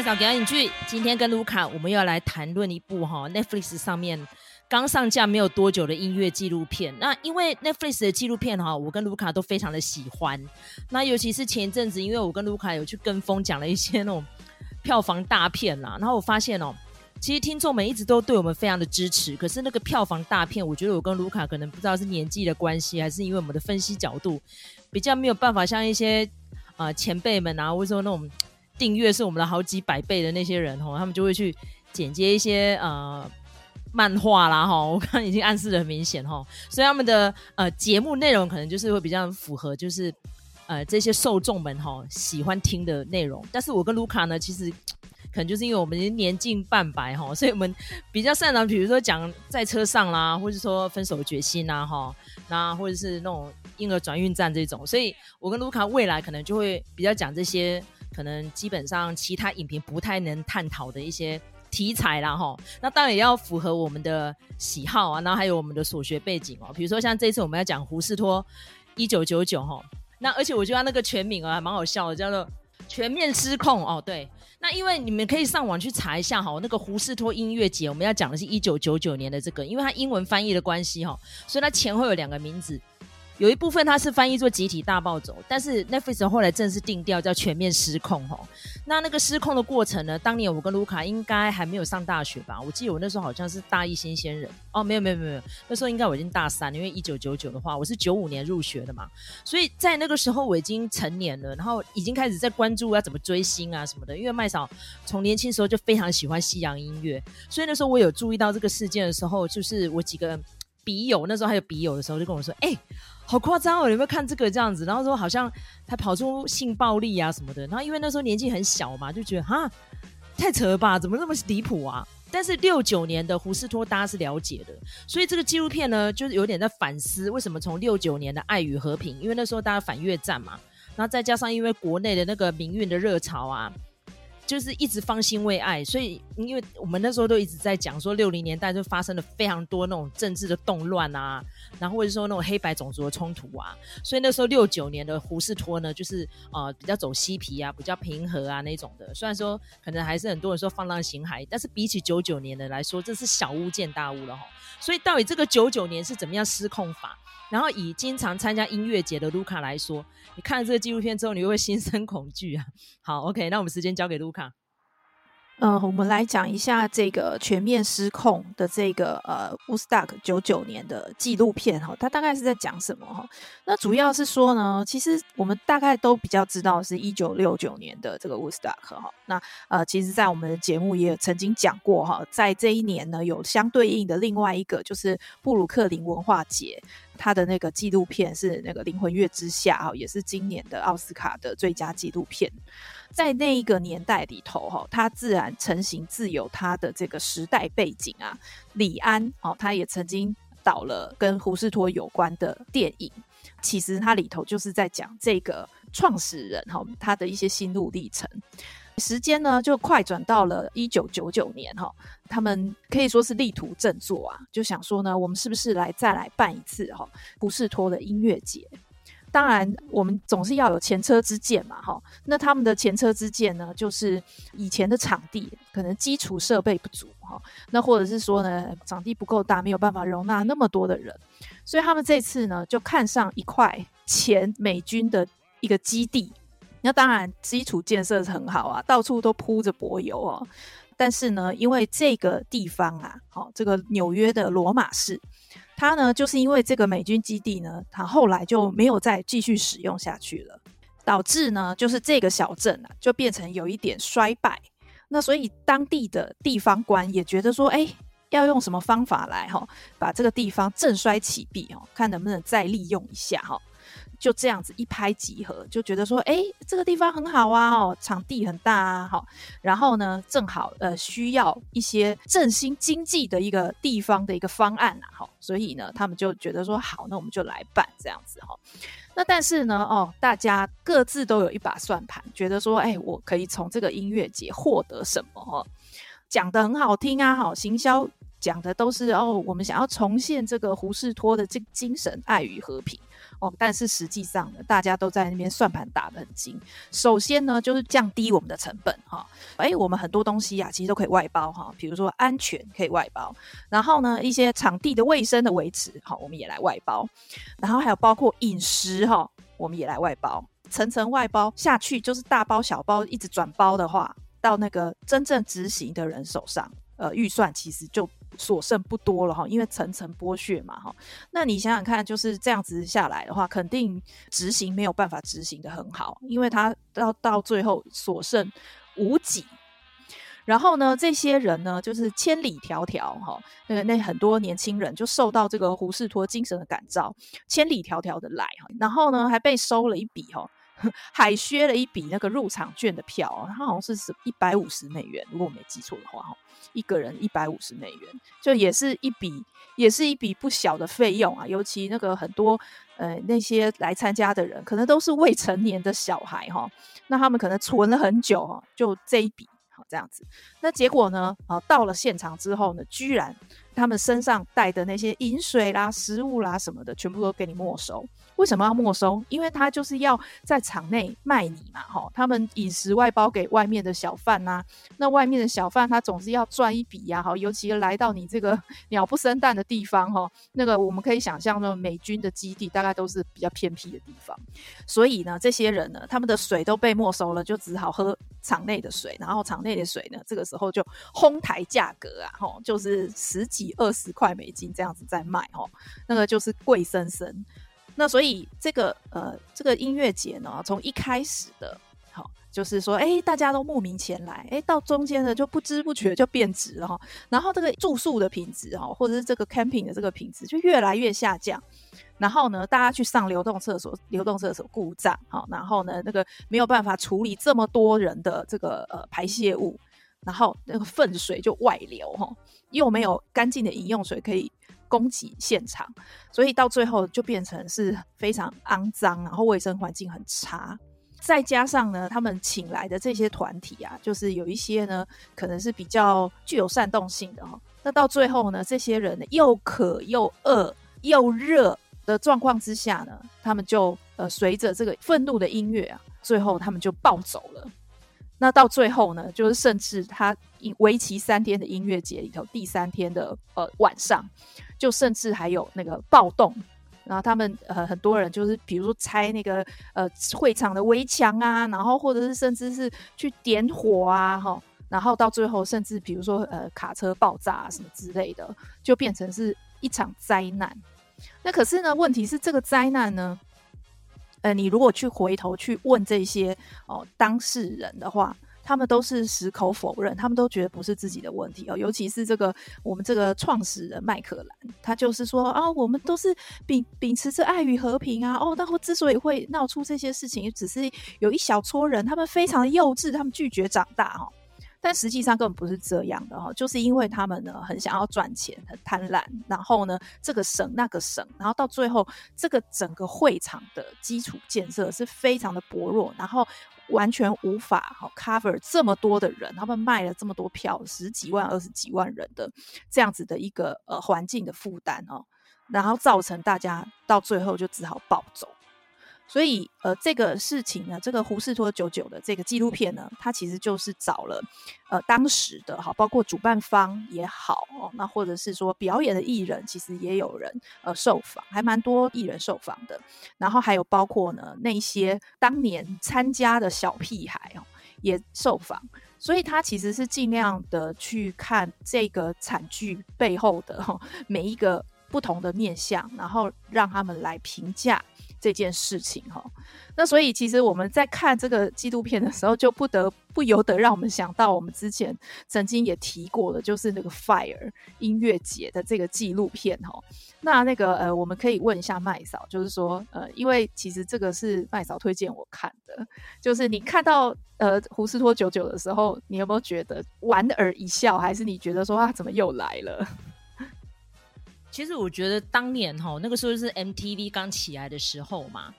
麦嫂给你剧，今天跟卢卡，我们要来谈论一部哈 Netflix 上面刚上架没有多久的音乐纪录片。那因为 Netflix 的纪录片哈，我跟卢卡都非常的喜欢。那尤其是前一阵子，因为我跟卢卡有去跟风讲了一些那种票房大片啦，然后我发现哦，其实听众们一直都对我们非常的支持。可是那个票房大片，我觉得我跟卢卡可能不知道是年纪的关系，还是因为我们的分析角度比较没有办法像一些啊、呃、前辈们啊，或者说那种。订阅是我们的好几百倍的那些人吼，他们就会去剪接一些呃漫画啦哈，我刚刚已经暗示得很明显哈，所以他们的呃节目内容可能就是会比较符合就是呃这些受众们哈喜欢听的内容。但是我跟卢卡呢，其实 可能就是因为我们已经年近半百哈，所以我们比较擅长，比如说讲在车上啦，或者说分手决心呐哈，那或者是那种婴儿转运站这种，所以我跟卢卡未来可能就会比较讲这些。可能基本上其他影评不太能探讨的一些题材啦齁，那当然也要符合我们的喜好啊，然后还有我们的所学背景哦。比如说像这次我们要讲胡士托一九九九齁，那而且我觉得那个全名啊还蛮好笑的，叫做全面失控哦。对，那因为你们可以上网去查一下哈，那个胡士托音乐节我们要讲的是一九九九年的这个，因为它英文翻译的关系哈，所以它前后有两个名字。有一部分它是翻译做集体大暴走，但是 Netflix 后来正式定调叫全面失控吼。那那个失控的过程呢？当年我跟卢卡应该还没有上大学吧？我记得我那时候好像是大一新鲜人哦，没有没有没有，那时候应该我已经大三，因为一九九九的话，我是九五年入学的嘛，所以在那个时候我已经成年了，然后已经开始在关注要怎么追星啊什么的。因为麦嫂从年轻时候就非常喜欢西洋音乐，所以那时候我有注意到这个事件的时候，就是我几个笔友那时候还有笔友的时候就跟我说，哎、好夸张哦！有没有看这个这样子？然后说好像还跑出性暴力啊什么的。然后因为那时候年纪很小嘛，就觉得哈太扯了吧，怎么那么离谱啊？但是六九年的胡士托大家是了解的，所以这个纪录片呢，就是有点在反思为什么从六九年的爱与和平，因为那时候大家反越战嘛，然后再加上因为国内的那个民运的热潮啊。就是一直方兴未艾，所以因为我们那时候都一直在讲说，六零年代就发生了非常多那种政治的动乱啊，然后或者说那种黑白种族的冲突啊，所以那时候六九年的胡士托呢，就是呃比较走嬉皮啊，比较平和啊那种的。虽然说可能还是很多人说放浪形骸，但是比起九九年的来说，这是小巫见大巫了哈。所以到底这个九九年是怎么样失控法？然后以经常参加音乐节的卢卡来说，你看了这个纪录片之后，你会不会心生恐惧啊？好，OK，那我们时间交给卢卡。呃，我们来讲一下这个全面失控的这个呃，Woodstock 九九年的纪录片哈，它大概是在讲什么哈？那主要是说呢，其实我们大概都比较知道是一九六九年的这个 Woodstock 哈。那呃，其实，在我们的节目也曾经讲过哈，在这一年呢，有相对应的另外一个就是布鲁克林文化节，他的那个纪录片是那个《灵魂乐之下》哈，也是今年的奥斯卡的最佳纪录片。在那一个年代里头，哈，他自然成型自有他的这个时代背景啊。李安哦，他也曾经导了跟胡士托有关的电影，其实他里头就是在讲这个创始人哈，他的一些心路历程。时间呢就快转到了一九九九年哈，他们可以说是力图振作啊，就想说呢，我们是不是来再来办一次哈胡士托的音乐节？当然，我们总是要有前车之鉴嘛，哈。那他们的前车之鉴呢，就是以前的场地可能基础设备不足，哈。那或者是说呢，场地不够大，没有办法容纳那么多的人，所以他们这次呢，就看上一块前美军的一个基地。那当然，基础建设是很好啊，到处都铺着柏油哦。但是呢，因为这个地方啊，好，这个纽约的罗马市。它呢，就是因为这个美军基地呢，它后来就没有再继续使用下去了，导致呢，就是这个小镇啊，就变成有一点衰败。那所以当地的地方官也觉得说，哎，要用什么方法来哈，把这个地方振衰起弊哦，看能不能再利用一下哈。就这样子一拍即合，就觉得说，哎，这个地方很好啊，哦，场地很大啊，好，然后呢，正好呃需要一些振兴经济的一个地方的一个方案啊，好，所以呢，他们就觉得说，好，那我们就来办这样子哈。那但是呢，哦，大家各自都有一把算盘，觉得说，哎，我可以从这个音乐节获得什么？讲得很好听啊，好，行销讲的都是哦，我们想要重现这个胡士托的这精神，爱与和平。哦，但是实际上呢，大家都在那边算盘打得很精。首先呢，就是降低我们的成本哈。哎，我们很多东西啊，其实都可以外包哈，比如说安全可以外包，然后呢，一些场地的卫生的维持，好，我们也来外包，然后还有包括饮食哈，我们也来外包，层层外包下去，就是大包小包一直转包的话，到那个真正执行的人手上，呃，预算其实就。所剩不多了哈，因为层层剥削嘛哈。那你想想看，就是这样子下来的话，肯定执行没有办法执行得很好，因为他到到最后所剩无几。然后呢，这些人呢，就是千里迢迢哈，那那很多年轻人就受到这个胡适托精神的感召，千里迢迢的来哈，然后呢，还被收了一笔哈，海削了一笔那个入场券的票，他好像是一百五十美元，如果我没记错的话哈。一个人一百五十美元，就也是一笔，也是一笔不小的费用啊。尤其那个很多呃那些来参加的人，可能都是未成年的小孩哈，那他们可能存了很久哈，就这一笔好这样子。那结果呢，啊到了现场之后呢，居然他们身上带的那些饮水啦、食物啦什么的，全部都给你没收。为什么要没收？因为他就是要在场内卖你嘛，哈，他们饮食外包给外面的小贩呐，那外面的小贩他总是要赚一笔呀，哈，尤其来到你这个鸟不生蛋的地方，哈，那个我们可以想象，那美军的基地大概都是比较偏僻的地方，所以呢，这些人呢，他们的水都被没收了，就只好喝场内的水，然后场内的水呢，这个时候就哄抬价格啊，哈，就是十几二十块美金这样子在卖，哈，那个就是贵生生。那所以这个呃，这个音乐节呢，从一开始的，好、就是说，哎，大家都慕名前来，哎，到中间呢就不知不觉就变质了哈，然后这个住宿的品质哈，或者是这个 camping 的这个品质就越来越下降，然后呢，大家去上流动厕所，流动厕所故障，好，然后呢，那个没有办法处理这么多人的这个呃排泄物，然后那个粪水就外流哈，又没有干净的饮用水可以。供给现场，所以到最后就变成是非常肮脏，然后卫生环境很差。再加上呢，他们请来的这些团体啊，就是有一些呢，可能是比较具有煽动性的哈。那到最后呢，这些人又渴又饿又热的状况之下呢，他们就呃随着这个愤怒的音乐啊，最后他们就暴走了。那到最后呢，就是甚至他为期三天的音乐节里头，第三天的呃晚上。就甚至还有那个暴动，然后他们呃很多人就是比如说拆那个呃会场的围墙啊，然后或者是甚至是去点火啊，哈，然后到最后甚至比如说呃卡车爆炸啊什么之类的，就变成是一场灾难。那可是呢，问题是这个灾难呢，呃，你如果去回头去问这些哦当事人的话。他们都是矢口否认，他们都觉得不是自己的问题哦。尤其是这个我们这个创始人麦克兰，他就是说啊，我们都是秉秉持着爱与和平啊。哦，那会之所以会闹出这些事情，只是有一小撮人，他们非常幼稚，他们拒绝长大哈。但实际上根本不是这样的哈，就是因为他们呢很想要赚钱，很贪婪，然后呢这个省那个省，然后到最后这个整个会场的基础建设是非常的薄弱，然后。完全无法好 cover 这么多的人，他们卖了这么多票，十几万、二十几万人的这样子的一个呃环境的负担哦，然后造成大家到最后就只好暴走。所以，呃，这个事情呢，这个胡士托九九的这个纪录片呢，它其实就是找了，呃，当时的哈，包括主办方也好哦，那或者是说表演的艺人，其实也有人呃受访，还蛮多艺人受访的。然后还有包括呢那些当年参加的小屁孩哦，也受访。所以他其实是尽量的去看这个惨剧背后的哈每一个不同的面向，然后让他们来评价。这件事情哈，那所以其实我们在看这个纪录片的时候，就不得不由得让我们想到我们之前曾经也提过的，就是那个 Fire 音乐节的这个纪录片哈。那那个呃，我们可以问一下麦嫂，就是说呃，因为其实这个是麦嫂推荐我看的，就是你看到呃胡斯托九九的时候，你有没有觉得莞尔一笑，还是你觉得说啊，怎么又来了？其实我觉得当年哈，那个时候是 MTV 刚起来的时候嘛。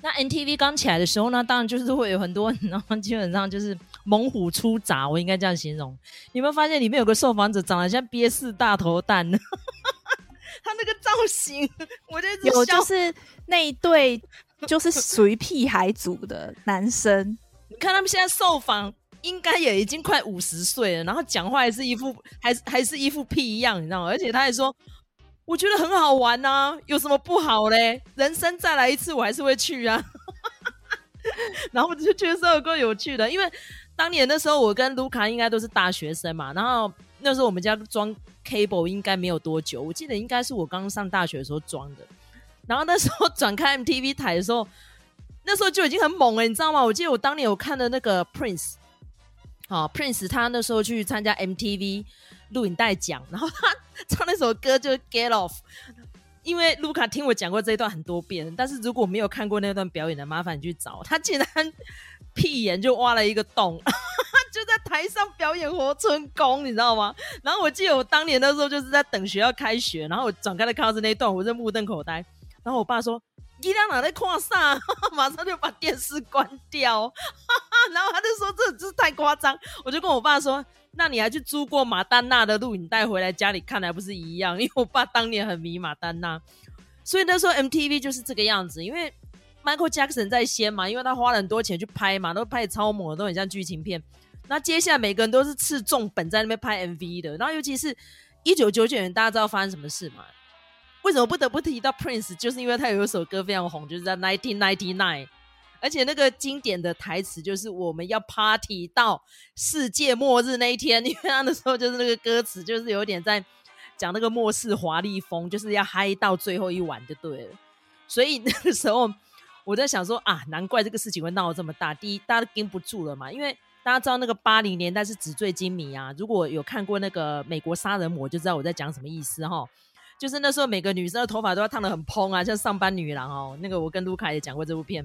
那 MTV 刚起来的时候呢，当然就是会有很多，然后基本上就是猛虎出闸，我应该这样形容。你有没有发现里面有个受访者长得像憋四大头蛋呢？他那个造型，我觉得有就是那一对就是属于屁孩组的男生。你看他们现在受访，应该也已经快五十岁了，然后讲话还是一副还是还是一副屁一样，你知道吗？而且他还说，我觉得很好玩啊，有什么不好嘞？人生再来一次，我还是会去啊。然后我就觉得这个够有趣的，因为当年那时候我跟卢卡应该都是大学生嘛，然后那时候我们家装 cable 应该没有多久，我记得应该是我刚上大学的时候装的。然后那时候转开 MTV 台的时候，那时候就已经很猛了，你知道吗？我记得我当年有看的那个 Prince，啊 Prince 他那时候去参加 MTV 录影带讲，然后他唱那首歌就是 Get Off。因为卢卡听我讲过这一段很多遍，但是如果没有看过那段表演的，麻烦你去找。他竟然屁眼就挖了一个洞，就在台上表演活春宫，你知道吗？然后我记得我当年的时候就是在等学校开学，然后我转开了看到是那一段，我就目瞪口呆。然后我爸说：“你俩哪在看啥？”马上就把电视关掉。然后他就说：“这这太夸张。”我就跟我爸说。那你还去租过马丹娜的录影带回来家里看，还不是一样？因为我爸当年很迷马丹娜，所以那时候 MTV 就是这个样子。因为 Michael Jackson 在先嘛，因为他花了很多钱去拍嘛，都拍超模，都很像剧情片。那接下来每个人都是吃重本在那边拍 MV 的。然后尤其是一九九九年，大家知道发生什么事吗？为什么不得不提到 Prince？就是因为他有一首歌非常红，就是在 Nineteen Ninety Nine。而且那个经典的台词就是我们要 party 到世界末日那一天，因为他那时候就是那个歌词就是有点在讲那个末世华丽风，就是要嗨到最后一晚就对了。所以那个时候我在想说啊，难怪这个事情会闹得这么大。第一，大家都盯不住了嘛，因为大家知道那个八零年代是纸醉金迷啊。如果有看过那个美国杀人魔，就知道我在讲什么意思哈。就是那时候每个女生的头发都要烫得很蓬啊，像上班女郎哦。那个我跟卢卡也讲过这部片。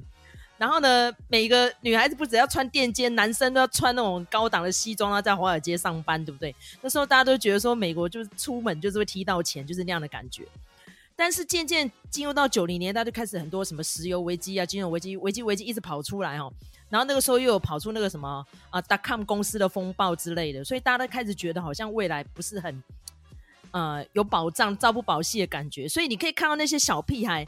然后呢，每个女孩子不只要穿垫肩，男生都要穿那种高档的西装啊，在华尔街上班，对不对？那时候大家都觉得说，美国就是出门就是会踢到钱，就是那样的感觉。但是渐渐进入到九零年代，就开始很多什么石油危机啊、金融危机、危机危机一直跑出来哦。然后那个时候又有跑出那个什么啊，dotcom 公司的风暴之类的，所以大家都开始觉得好像未来不是很呃有保障、朝不保夕的感觉。所以你可以看到那些小屁孩。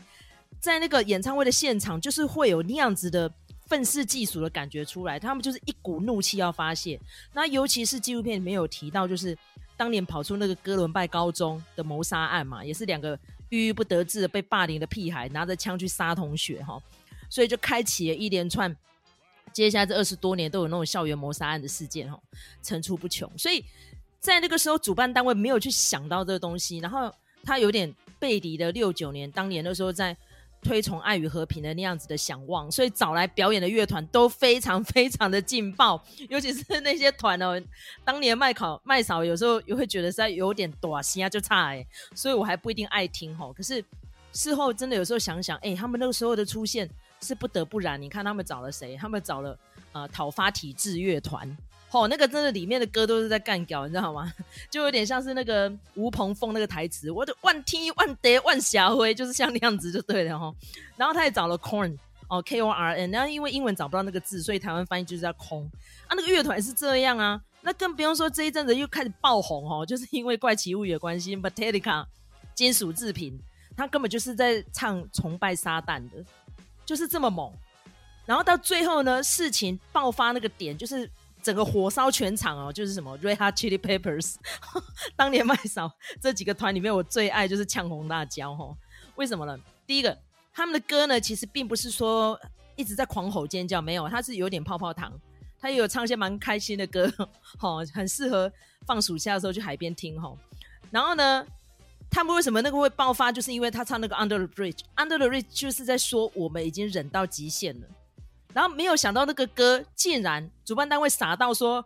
在那个演唱会的现场，就是会有那样子的愤世嫉俗的感觉出来，他们就是一股怒气要发泄。那尤其是纪录片里面有提到，就是当年跑出那个哥伦拜高中的谋杀案嘛，也是两个郁郁不得志的被霸凌的屁孩拿着枪去杀同学哈，所以就开启了一连串接下来这二十多年都有那种校园谋杀案的事件哈，层出不穷。所以在那个时候，主办单位没有去想到这个东西，然后他有点背离了六九年当年的时候在。推崇爱与和平的那样子的想望，所以找来表演的乐团都非常非常的劲爆，尤其是那些团哦，当年麦考麦嫂有时候也会觉得在有点短心啊，就差哎，所以我还不一定爱听吼。可是事后真的有时候想想，哎、他们那个时候的出现是不得不然。你看他们找了谁？他们找了呃讨伐体制乐团。哦，那个真的里面的歌都是在干屌，你知道吗？就有点像是那个吴鹏凤那个台词，我的万天万地万霞辉，就是像那样子就对了哈。然后他也找了 corn 哦，K O R N，然后因为英文找不到那个字，所以台湾翻译就是叫空啊。那个乐团是这样啊，那更不用说这一阵子又开始爆红哦，就是因为怪奇物语的关系，Metallica 金属制品，他根本就是在唱崇拜撒旦的，就是这么猛。然后到最后呢，事情爆发那个点就是。整个火烧全场哦，就是什么 Red Hot Chili Peppers，当年麦嫂这几个团里面，我最爱就是呛红辣椒哈。为什么呢？第一个，他们的歌呢，其实并不是说一直在狂吼尖叫，没有，他是有点泡泡糖，他也有唱一些蛮开心的歌，哈，很适合放暑假的时候去海边听哈。然后呢，他们为什么那个会爆发，就是因为他唱那个 Under the Bridge，Under the Bridge 就是在说我们已经忍到极限了。然后没有想到那个歌竟然主办单位傻到说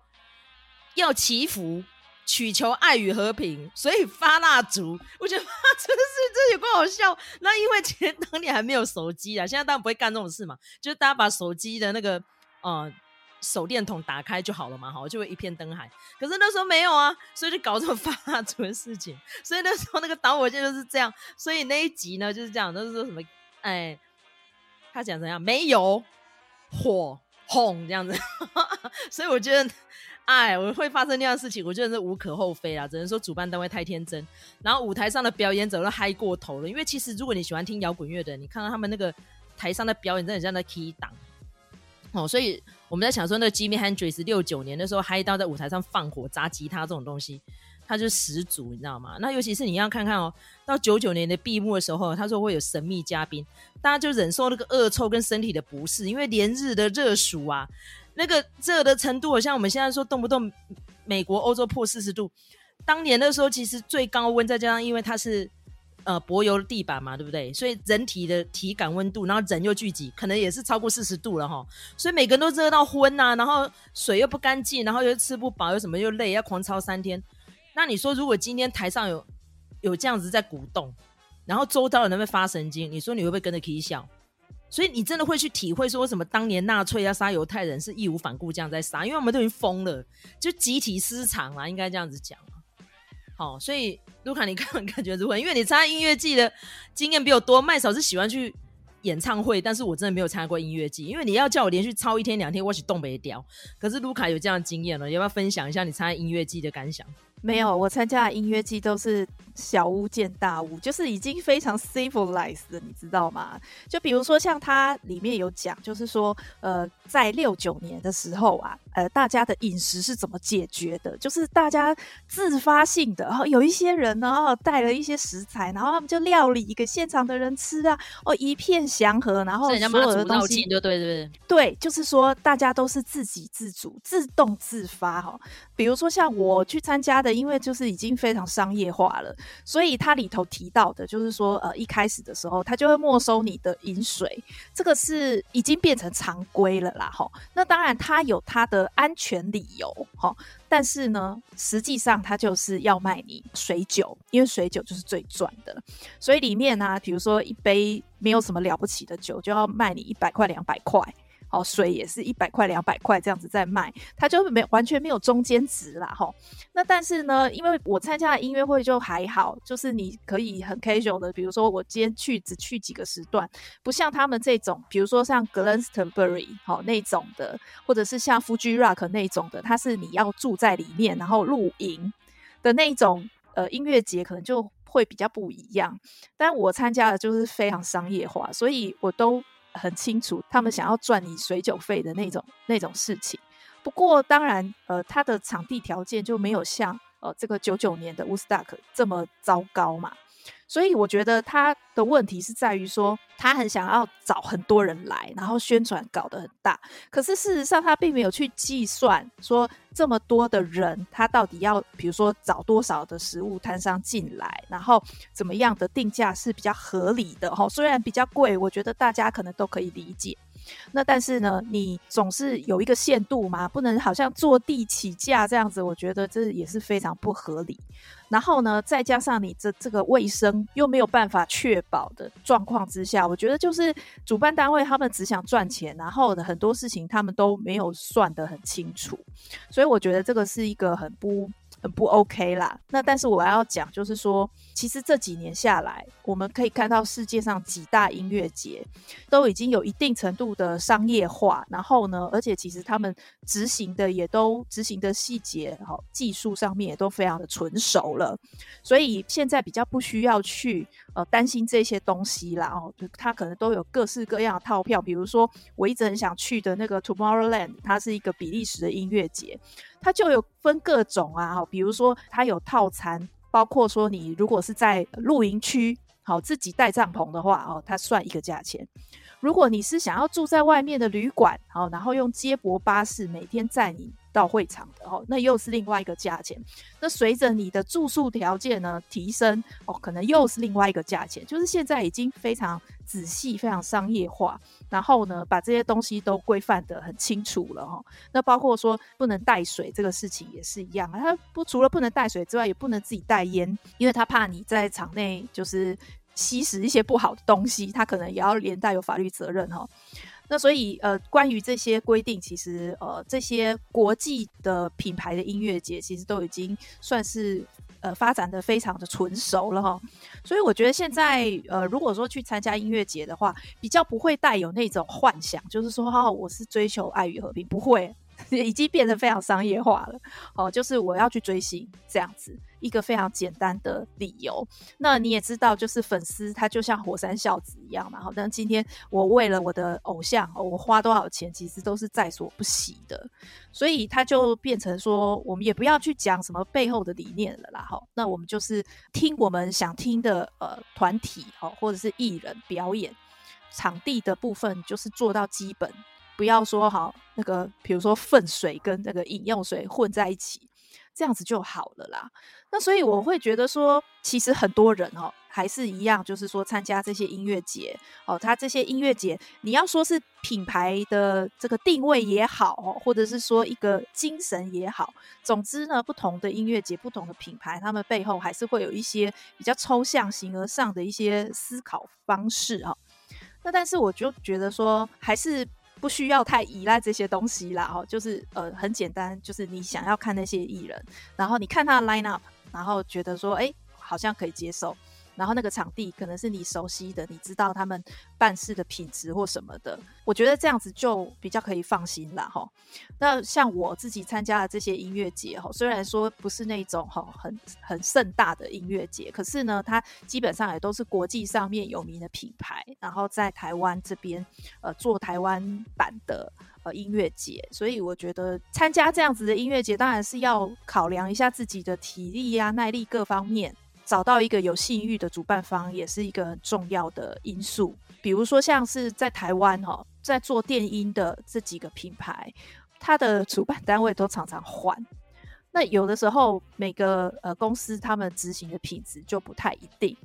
要祈福，祈求爱与和平，所以发蜡烛。我觉得哇，真的是这有够好笑。那因为其实当年还没有手机啊，现在当然不会干这种事嘛，就是大家把手机的那个呃手电筒打开就好了嘛，好，就会一片灯海。可是那时候没有啊，所以就搞这种发蜡烛的事情。所以那时候那个导火线就是这样。所以那一集呢就是这样，就是说什么哎，他讲怎样没有。火哄这样子，所以我觉得哎，我会发生那样的事情，我觉得是无可厚非啦，只能说主办单位太天真，然后舞台上的表演者都嗨过头了。因为其实如果你喜欢听摇滚乐的，你看到他们那个台上的表演，真的很像在 key 档哦。所以我们在想说，那个 Jimmy Hendrix 六九年的时候嗨到在舞台上放火砸吉他这种东西，他就十足，你知道吗？那尤其是你要看看哦，到九九年的闭幕的时候，他说会有神秘嘉宾，大家就忍受那个恶臭跟身体的不适，因为连日的热暑啊。那个热的程度，好像我们现在说动不动美国、欧洲破四十度，当年的时候其实最高温，再加上因为它是呃柏油地板嘛，对不对？所以人体的体感温度，然后人又聚集，可能也是超过四十度了哈。所以每个人都热到昏呐、啊，然后水又不干净，然后又吃不饱，又什么又累，要狂操三天。那你说，如果今天台上有有这样子在鼓动，然后周遭的人会发神经，你说你会不会跟着起笑？所以你真的会去体会说，为什么当年纳粹要杀犹太人是义无反顾这样在杀？因为我们都已经疯了，就集体失常了，应该这样子讲。好，所以卢卡，你个人感觉如何？因为你参加音乐季的经验比我多，麦嫂是喜欢去演唱会，但是我真的没有参加过音乐季，因为你要叫我连续超一天两天，我是东北调。可是卢卡有这样的经验了，要不要分享一下你参加音乐季的感想？没有，我参加的音乐季都是小巫见大巫，就是已经非常 civilized 了，你知道吗？就比如说像它里面有讲，就是说，呃，在六九年的时候啊，呃，大家的饮食是怎么解决的？就是大家自发性的，然后有一些人呢带了一些食材，然后他们就料理给现场的人吃啊，哦，一片祥和，然后所有的东西，就对对对，对，就是说大家都是自给自足、自动自发哈。比如说像我去参加因为就是已经非常商业化了，所以它里头提到的，就是说，呃，一开始的时候，它就会没收你的饮水，这个是已经变成常规了啦，哈。那当然，它有它的安全理由，哈。但是呢，实际上它就是要卖你水酒，因为水酒就是最赚的，所以里面呢，比如说一杯没有什么了不起的酒，就要卖你一百块、两百块。哦，水也是一百块、两百块这样子在卖，它就没完全没有中间值啦，吼。那但是呢，因为我参加的音乐会就还好，就是你可以很 casual 的，比如说我今天去只去几个时段，不像他们这种，比如说像 Glastonbury 好那种的，或者是像 Fuji Rock 那种的，它是你要住在里面然后露营的那种呃音乐节，可能就会比较不一样。但我参加的就是非常商业化，所以我都。很清楚，他们想要赚你水酒费的那种那种事情。不过，当然，呃，他的场地条件就没有像呃这个九九年的 Woodstock 这么糟糕嘛。所以我觉得他的问题是在于说，他很想要找很多人来，然后宣传搞得很大。可是事实上，他并没有去计算说这么多的人，他到底要比如说找多少的食物摊商进来，然后怎么样的定价是比较合理的。哈，虽然比较贵，我觉得大家可能都可以理解。那但是呢，你总是有一个限度嘛，不能好像坐地起价这样子，我觉得这也是非常不合理。然后呢，再加上你这这个卫生又没有办法确保的状况之下，我觉得就是主办单位他们只想赚钱，然后的很多事情他们都没有算得很清楚，所以我觉得这个是一个很不。很不 OK 啦，那但是我要讲，就是说，其实这几年下来，我们可以看到世界上几大音乐节都已经有一定程度的商业化，然后呢，而且其实他们执行的也都执行的细节，哈，技术上面也都非常的纯熟了，所以现在比较不需要去呃担心这些东西啦，哦，他可能都有各式各样的套票，比如说我一直很想去的那个 Tomorrowland，它是一个比利时的音乐节。它就有分各种啊，比如说它有套餐，包括说你如果是在露营区，好自己带帐篷的话，哦，它算一个价钱。如果你是想要住在外面的旅馆，好，然后用接驳巴士每天载你。到会场的哦，那又是另外一个价钱。那随着你的住宿条件呢提升哦，可能又是另外一个价钱。就是现在已经非常仔细、非常商业化，然后呢，把这些东西都规范得很清楚了哈。那包括说不能带水这个事情也是一样啊，他不除了不能带水之外，也不能自己带烟，因为他怕你在场内就是吸食一些不好的东西，他可能也要连带有法律责任哈。那所以，呃，关于这些规定，其实，呃，这些国际的品牌的音乐节，其实都已经算是，呃，发展的非常的纯熟了哈。所以我觉得现在，呃，如果说去参加音乐节的话，比较不会带有那种幻想，就是说，哈，我是追求爱与和平，不会，已经变得非常商业化了。哦，就是我要去追星这样子。一个非常简单的理由，那你也知道，就是粉丝他就像火山孝子一样嘛。好，但今天我为了我的偶像，我花多少钱，其实都是在所不惜的。所以他就变成说，我们也不要去讲什么背后的理念了啦。好，那我们就是听我们想听的呃团体哦，或者是艺人表演，场地的部分就是做到基本，不要说好那个，比如说粪水跟那个饮用水混在一起。这样子就好了啦。那所以我会觉得说，其实很多人哦，还是一样，就是说参加这些音乐节哦，他这些音乐节，你要说是品牌的这个定位也好哦，或者是说一个精神也好，总之呢，不同的音乐节、不同的品牌，他们背后还是会有一些比较抽象、形而上的一些思考方式哈。那但是我就觉得说，还是。不需要太依赖这些东西啦，哦，就是呃很简单，就是你想要看那些艺人，然后你看他的 line up，然后觉得说，哎，好像可以接受。然后那个场地可能是你熟悉的，你知道他们办事的品质或什么的，我觉得这样子就比较可以放心了哈。那像我自己参加的这些音乐节哈，虽然说不是那种哈很很盛大的音乐节，可是呢，它基本上也都是国际上面有名的品牌，然后在台湾这边呃做台湾版的呃音乐节，所以我觉得参加这样子的音乐节，当然是要考量一下自己的体力呀、耐力各方面。找到一个有信誉的主办方也是一个很重要的因素。比如说，像是在台湾哈，在做电音的这几个品牌，它的主办单位都常常换。那有的时候，每个呃公司他们执行的品质就不太一定。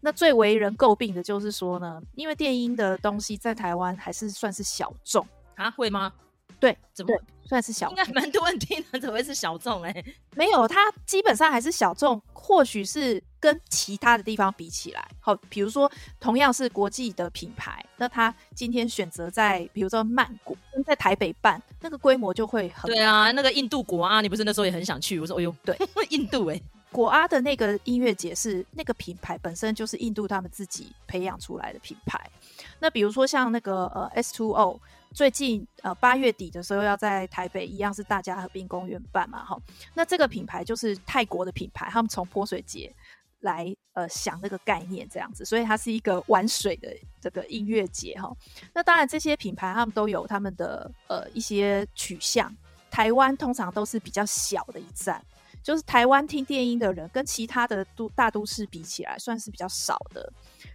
那最为人诟病的就是说呢，因为电音的东西在台湾还是算是小众啊，会吗？对，怎么算是小众？应该蛮多人听的，怎么会是小众？哎，没有，它基本上还是小众。或许是跟其他的地方比起来，好，比如说同样是国际的品牌，那它今天选择在比如说曼谷，在台北办，那个规模就会很对啊。那个印度国啊，你不是那时候也很想去？我说，哎呦，对，印度哎、欸，果阿的那个音乐节是那个品牌本身就是印度他们自己培养出来的品牌。那比如说像那个呃 S2O。最近呃八月底的时候要在台北一样是大家和平公园办嘛哈，那这个品牌就是泰国的品牌，他们从泼水节来呃想那个概念这样子，所以它是一个玩水的这个音乐节哈。那当然这些品牌他们都有他们的呃一些取向，台湾通常都是比较小的一站，就是台湾听电音的人跟其他的都大都市比起来算是比较少的，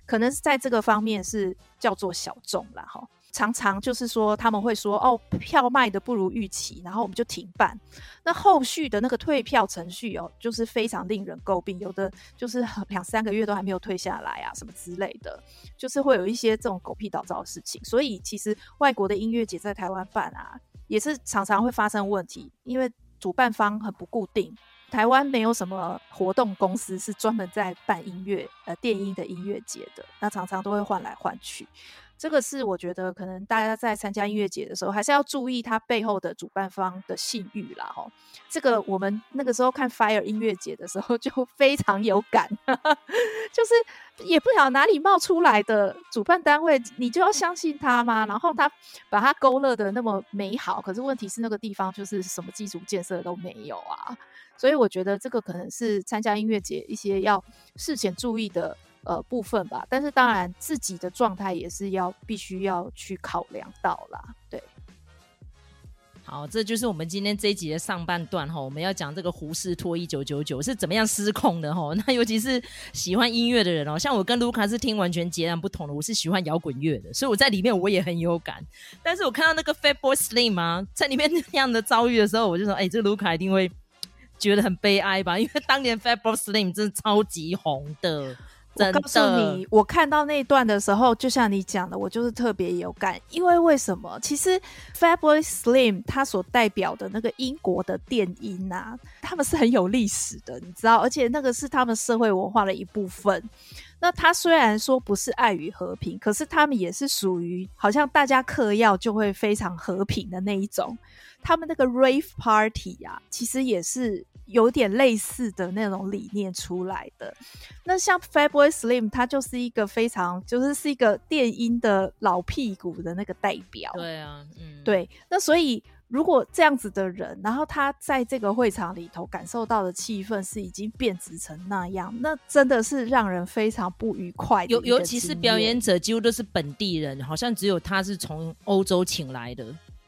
可能是在这个方面是叫做小众啦哈。常常就是说他们会说哦，票卖得不如预期，然后我们就停办。那后续的那个退票程序哦，就是非常令人诟病，有的就是两三个月都还没有退下来啊，什么之类的，就是会有一些这种狗屁倒灶的事情。所以其实外国的音乐节在台湾办啊，也是常常会发生问题，因为主办方很不固定。台湾没有什么活动公司是专门在办音乐呃电音的音乐节的，那常常都会换来换去。这个是我觉得可能大家在参加音乐节的时候，还是要注意它背后的主办方的信誉啦。哈，这个我们那个时候看 Fire 音乐节的时候就非常有感，就是也不晓得哪里冒出来的主办单位，你就要相信他吗？然后他把它勾勒的那么美好，可是问题是那个地方就是什么基础建设都没有啊。所以我觉得这个可能是参加音乐节一些要事前注意的。呃，部分吧，但是当然自己的状态也是要必须要去考量到啦。对，好，这就是我们今天这一集的上半段哈，我们要讲这个胡适托一九九九是怎么样失控的哈。那尤其是喜欢音乐的人哦，像我跟卢卡是听完全截然不同的，我是喜欢摇滚乐的，所以我在里面我也很有感。但是我看到那个 Fatboy Slim 啊，在里面 那样的遭遇的时候，我就说，哎，这卢卡一定会觉得很悲哀吧？因为当年 Fatboy Slim 真的超级红的。我告诉你，我看到那一段的时候，就像你讲的，我就是特别有感。因为为什么？其实 Fabulous Slim 他所代表的那个英国的电音啊，他们是很有历史的，你知道，而且那个是他们社会文化的一部分。那他虽然说不是爱与和平，可是他们也是属于好像大家嗑药就会非常和平的那一种。他们那个 Rave Party 啊，其实也是。有点类似的那种理念出来的，那像 Fatboy Slim，他就是一个非常就是是一个电音的老屁股的那个代表。对啊，嗯，对。那所以如果这样子的人，然后他在这个会场里头感受到的气氛是已经变质成那样，那真的是让人非常不愉快。尤尤其是表演者几乎都是本地人，好像只有他是从欧洲请来的，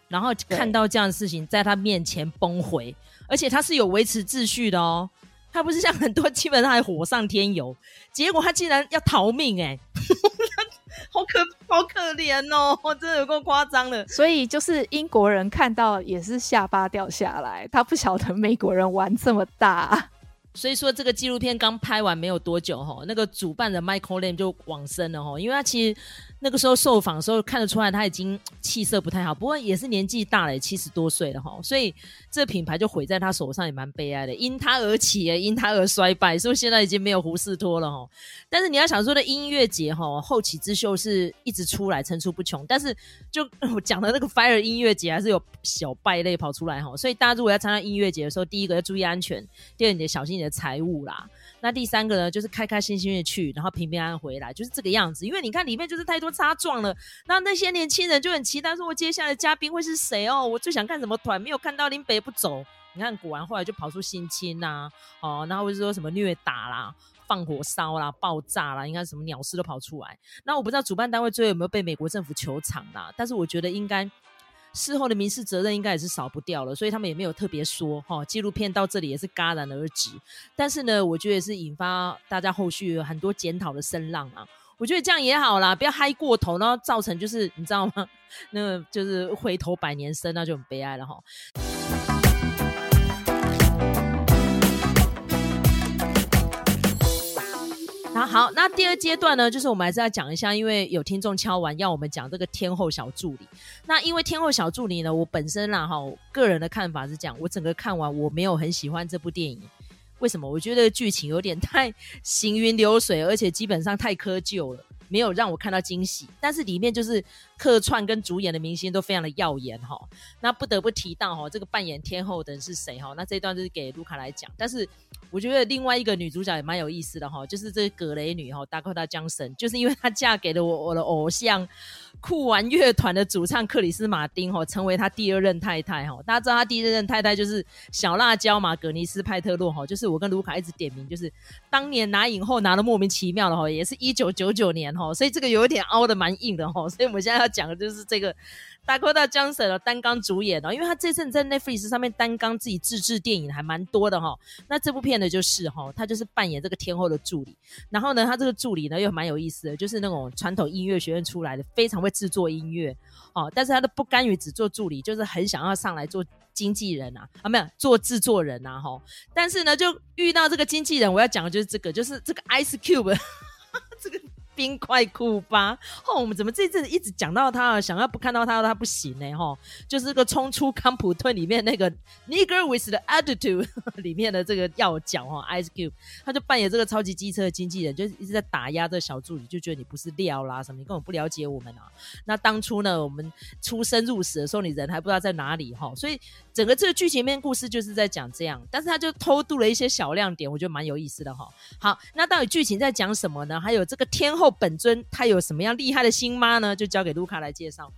然后看到这样的事情在他面前崩毁，而且他是有维持秩序的哦。他不是像很多基本上还火上添油，结果他竟然要逃命哎、欸，好可 好可怜哦，真的有够夸张的。所以就是英国人看到也是下巴掉下来，他不晓得美国人玩这么大。所以说这个纪录片刚拍完没有多久哈，那个主办的 Michael Lamb 就往生了哈，因为他其实。那个时候受访的时候看得出来他已经气色不太好，不过也是年纪大了，七十多岁了哈，所以这品牌就毁在他手上也蛮悲哀的，因他而起，因他而衰败，所以现在已经没有胡士托了哈。但是你要想说的音乐节哈，后起之秀是一直出来层出不穷，但是就我讲的那个 Fire 音乐节还是有小败类跑出来哈，所以大家如果要参加音乐节的时候，第一个要注意安全，第二你得小心你的财物啦。那第三个呢，就是开开心心的去，然后平平安安回来，就是这个样子。因为你看里面就是太多擦撞了，那那些年轻人就很期待，说我接下来的嘉宾会是谁哦？我最想看什么团？没有看到林北不走。你看，果然后来就跑出性侵呐，哦，然后或者说什么虐打啦、放火烧啦、爆炸啦，应该什么鸟事都跑出来。那我不知道主办单位最后有没有被美国政府求偿啦，但是我觉得应该。事后的民事责任应该也是少不掉了，所以他们也没有特别说哈。纪录片到这里也是戛然而止，但是呢，我觉得也是引发大家后续很多检讨的声浪啊。我觉得这样也好啦，不要嗨过头，然后造成就是你知道吗？那个就是回头百年身，那就很悲哀了哈。好，那第二阶段呢，就是我们还是要讲一下，因为有听众敲完要我们讲这个天后小助理。那因为天后小助理呢，我本身啦哈，个人的看法是这样，我整个看完我没有很喜欢这部电影。为什么？我觉得剧情有点 太行云流水，而且基本上太窠臼了，没有让我看到惊喜。但是里面就是客串跟主演的明星都非常的耀眼哈。那不得不提到哈，这个扮演天后的人是谁哈？那这一段就是给卢卡来讲，但是。我觉得另外一个女主角也蛮有意思的哈，就是这个葛雷女哈，Dakota Johnson，就是因为她嫁给了我我的偶像酷玩乐团的主唱克里斯马丁哈，成为她第二任太太哈。大家知道她第一任太太就是小辣椒嘛，葛尼斯派特洛哈，就是我跟卢卡一直点名，就是当年拿影后拿的莫名其妙的哈，也是一九九九年哈，所以这个有一点凹的蛮硬的哈，所以我们现在要讲的就是这个。Dakota Johnson 的担纲主演哦，因为他这阵在 Netflix 上面担纲自己自制电影还蛮多的哈。那这部片呢，就是哈，他就是扮演这个天后的助理。然后呢，他这个助理呢又蛮有意思的，就是那种传统音乐学院出来的，非常会制作音乐哦。但是他都不甘于只做助理，就是很想要上来做经纪人啊啊，没有做制作人啊哈。但是呢，就遇到这个经纪人，我要讲的就是这个，就是这个 Ice Cube 这个。冰块库巴，哦，我们怎么这阵子一直讲到他啊，想要不看到他，他不行呢？哈，就是个冲出康普顿里面那个 Nigger with the Attitude 里面的这个要角哈，Ice Cube，他就扮演这个超级机车的经纪人，就是一直在打压这个小助理，就觉得你不是料啦什么，你根本不了解我们啊。那当初呢，我们出生入死的时候，你人还不知道在哪里哈，所以整个这个剧情面故事就是在讲这样，但是他就偷渡了一些小亮点，我觉得蛮有意思的哈。好，那到底剧情在讲什么呢？还有这个天后。后本尊他有什么样厉害的新妈呢？就交给卢卡来介绍。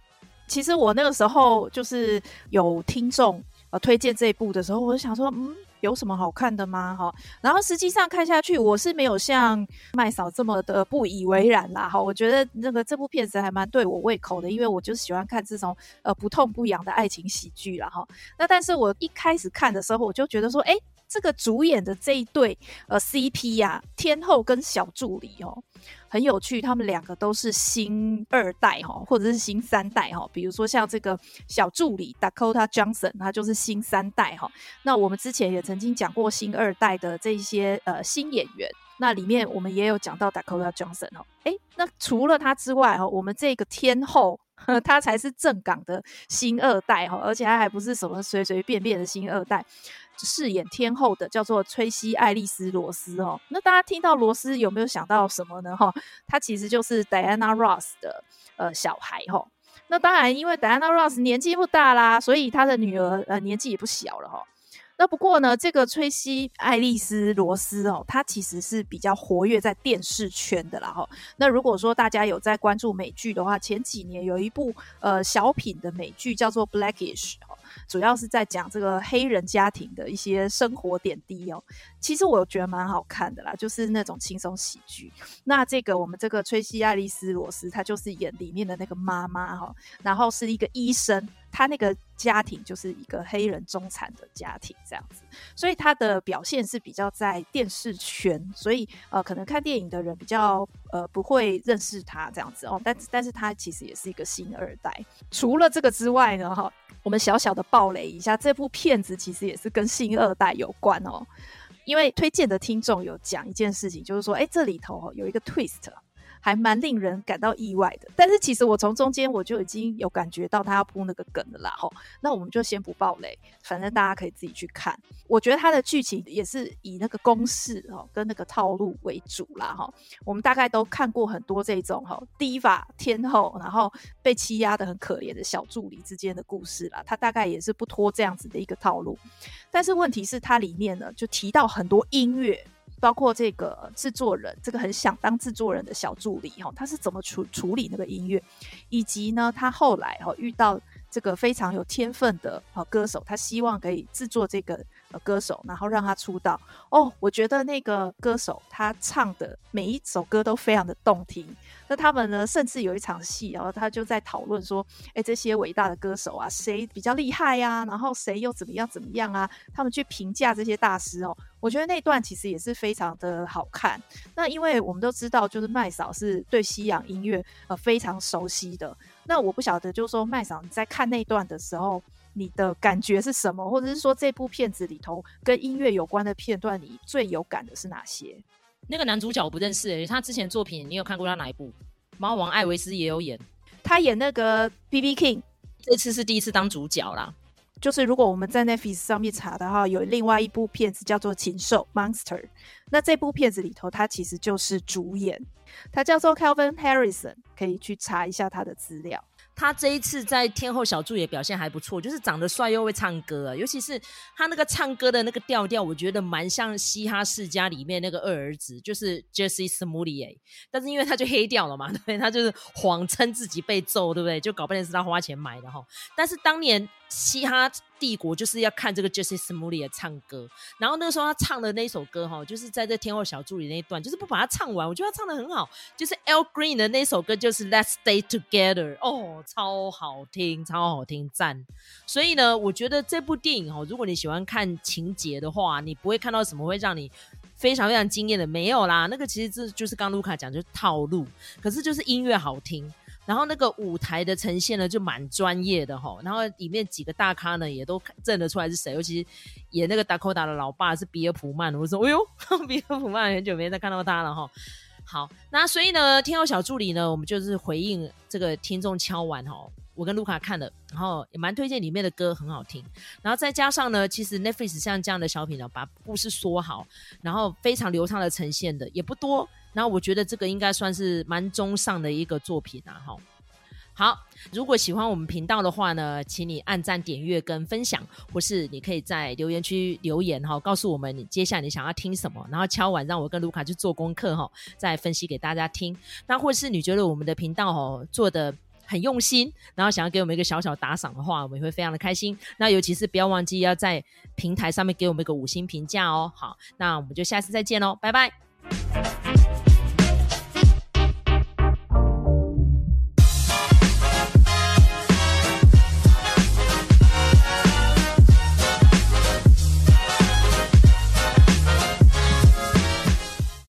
其实我那个时候就是有听众呃推荐这一部的时候，我就想说，嗯，有什么好看的吗？哈，然后实际上看下去，我是没有像麦嫂这么的不以为然啦。哈，我觉得那个这部片子还蛮对我胃口的，因为我就是喜欢看这种呃不痛不痒的爱情喜剧啦。哈。那但是我一开始看的时候，我就觉得说，哎，这个主演的这一对呃 CP 呀、啊，天后跟小助理哦。很有趣，他们两个都是新二代哈，或者是新三代哈。比如说像这个小助理 Dakota Johnson，他就是新三代哈。那我们之前也曾经讲过新二代的这些呃新演员，那里面我们也有讲到 Dakota Johnson 哦。诶，那除了他之外哈，我们这个天后 他才是正港的新二代哈，而且他还不是什么随随便便的新二代。饰演天后的叫做崔西·爱丽丝·罗斯哦，那大家听到罗斯有没有想到什么呢？哈，她其实就是 Diana Ross 的呃小孩哈。那当然，因为 Diana Ross 年纪不大啦，所以她的女儿呃年纪也不小了哈。那不过呢，这个崔西·爱丽丝·罗斯哦，她其实是比较活跃在电视圈的啦哈。那如果说大家有在关注美剧的话，前几年有一部呃小品的美剧叫做《Blackish》。主要是在讲这个黑人家庭的一些生活点滴哦。其实我觉得蛮好看的啦，就是那种轻松喜剧。那这个我们这个崔西·爱丽丝·罗斯，她就是演里面的那个妈妈哈，然后是一个医生。他那个家庭就是一个黑人中产的家庭这样子，所以他的表现是比较在电视圈，所以呃，可能看电影的人比较呃不会认识他这样子哦。但但是他其实也是一个星二代。除了这个之外呢，哈，我们小小的爆雷一下，这部片子其实也是跟星二代有关哦。因为推荐的听众有讲一件事情，就是说，哎，这里头有一个 twist。还蛮令人感到意外的，但是其实我从中间我就已经有感觉到他要铺那个梗了啦吼，那我们就先不爆雷，反正大家可以自己去看。我觉得他的剧情也是以那个公式哦跟那个套路为主啦哈。我们大概都看过很多这种哈，Diva 天后，然后被欺压得很可怜的小助理之间的故事啦，他大概也是不脱这样子的一个套路。但是问题是它里面呢就提到很多音乐。包括这个制作人，这个很想当制作人的小助理哈，他是怎么处处理那个音乐，以及呢，他后来哈遇到这个非常有天分的歌手，他希望可以制作这个歌手，然后让他出道。哦，我觉得那个歌手他唱的每一首歌都非常的动听。那他们呢，甚至有一场戏，然后他就在讨论说，哎，这些伟大的歌手啊，谁比较厉害呀？然后谁又怎么样怎么样啊？他们去评价这些大师哦。我觉得那段其实也是非常的好看。那因为我们都知道，就是麦嫂是对西洋音乐呃非常熟悉的。那我不晓得，就是说麦嫂你在看那段的时候，你的感觉是什么？或者是说这部片子里头跟音乐有关的片段，你最有感的是哪些？那个男主角我不认识、欸，他之前作品你有看过他哪一部？猫王艾维斯也有演，他演那个 BB King，这次是第一次当主角啦。就是如果我们在 Netflix 上面查的话，有另外一部片子叫做《禽兽》（Monster）。那这部片子里头，他其实就是主演，他叫做 Kelvin Harrison，可以去查一下他的资料。他这一次在天后小助也表现还不错，就是长得帅又会唱歌啊，尤其是他那个唱歌的那个调调，我觉得蛮像嘻哈世家里面那个二儿子，就是 Jesse Smollett，但是因为他就黑掉了嘛，对，他就是谎称自己被揍，对不对？就搞不定是他花钱买的哈，但是当年。嘻哈帝国就是要看这个 Jussie Smollett 唱歌，然后那个时候他唱的那首歌哈，就是在这天后小助理那一段，就是不把它唱完，我觉得他唱的很好，就是 L Green 的那首歌就是 Let's Stay Together，哦，超好听，超好听，赞！所以呢，我觉得这部电影哦，如果你喜欢看情节的话，你不会看到什么会让你非常非常惊艳的，没有啦，那个其实这就是刚卢卡讲，就是套路，可是就是音乐好听。然后那个舞台的呈现呢，就蛮专业的哈。然后里面几个大咖呢，也都认得出来是谁，尤其是演那个达科达的老爸是比尔普曼。我说，哎呦，比尔普曼很久没再看到他了哈。好，那所以呢，天后小助理呢，我们就是回应这个听众敲碗哈。我跟卢卡看了，然后也蛮推荐里面的歌很好听。然后再加上呢，其实 Netflix 像这样的小品呢，把故事说好，然后非常流畅的呈现的也不多。那我觉得这个应该算是蛮中上的一个作品啊，哈。好，如果喜欢我们频道的话呢，请你按赞、点阅跟分享，或是你可以在留言区留言哈，告诉我们你接下来你想要听什么，然后敲完让我跟卢卡去做功课哈，再分析给大家听。那或是你觉得我们的频道哦做得很用心，然后想要给我们一个小小打赏的话，我们也会非常的开心。那尤其是不要忘记要在平台上面给我们一个五星评价哦。好，那我们就下次再见喽，拜拜。